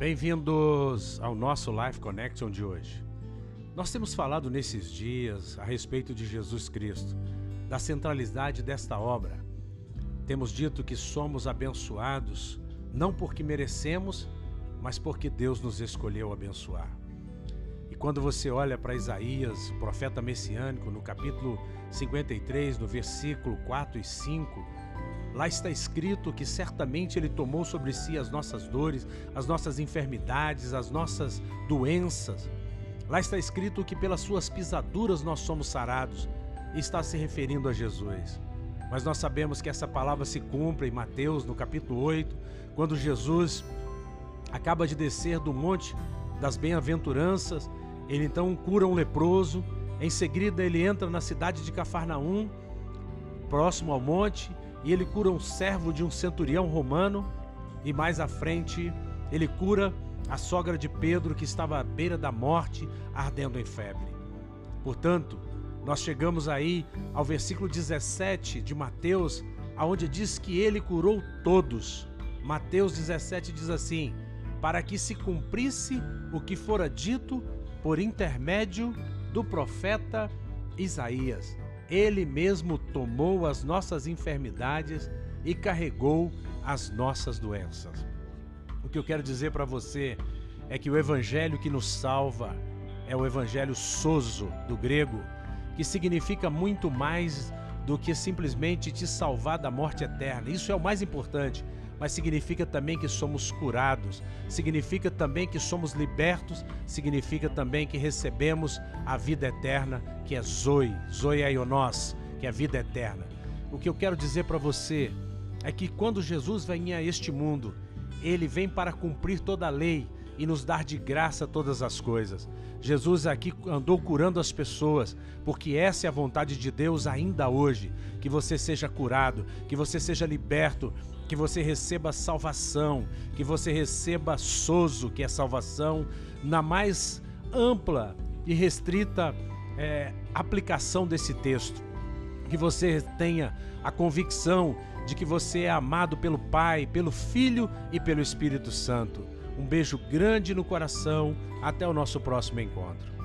Bem-vindos ao nosso Life Connection de hoje. Nós temos falado nesses dias a respeito de Jesus Cristo, da centralidade desta obra. Temos dito que somos abençoados não porque merecemos, mas porque Deus nos escolheu abençoar. E quando você olha para Isaías, profeta messiânico, no capítulo 53, no versículo 4 e 5, Lá está escrito que certamente Ele tomou sobre si as nossas dores, as nossas enfermidades, as nossas doenças. Lá está escrito que pelas suas pisaduras nós somos sarados. E está se referindo a Jesus. Mas nós sabemos que essa palavra se cumpre em Mateus, no capítulo 8, quando Jesus acaba de descer do monte das bem-aventuranças, ele então cura um leproso, em seguida ele entra na cidade de Cafarnaum, próximo ao monte, e ele cura um servo de um centurião romano, e mais à frente ele cura a sogra de Pedro que estava à beira da morte, ardendo em febre. Portanto, nós chegamos aí ao versículo 17 de Mateus, aonde diz que ele curou todos. Mateus 17 diz assim: para que se cumprisse o que fora dito por intermédio do profeta Isaías. Ele mesmo tomou as nossas enfermidades e carregou as nossas doenças. O que eu quero dizer para você é que o evangelho que nos salva é o evangelho soso do grego, que significa muito mais do que simplesmente te salvar da morte eterna. Isso é o mais importante mas significa também que somos curados, significa também que somos libertos, significa também que recebemos a vida eterna, que é Zoe, Zoe Aionós, que é a vida eterna. O que eu quero dizer para você é que quando Jesus vem a este mundo, ele vem para cumprir toda a lei e nos dar de graça todas as coisas. Jesus aqui andou curando as pessoas, porque essa é a vontade de Deus ainda hoje, que você seja curado, que você seja liberto, que você receba salvação, que você receba sozo, que é salvação, na mais ampla e restrita é, aplicação desse texto. Que você tenha a convicção de que você é amado pelo Pai, pelo Filho e pelo Espírito Santo. Um beijo grande no coração. Até o nosso próximo encontro.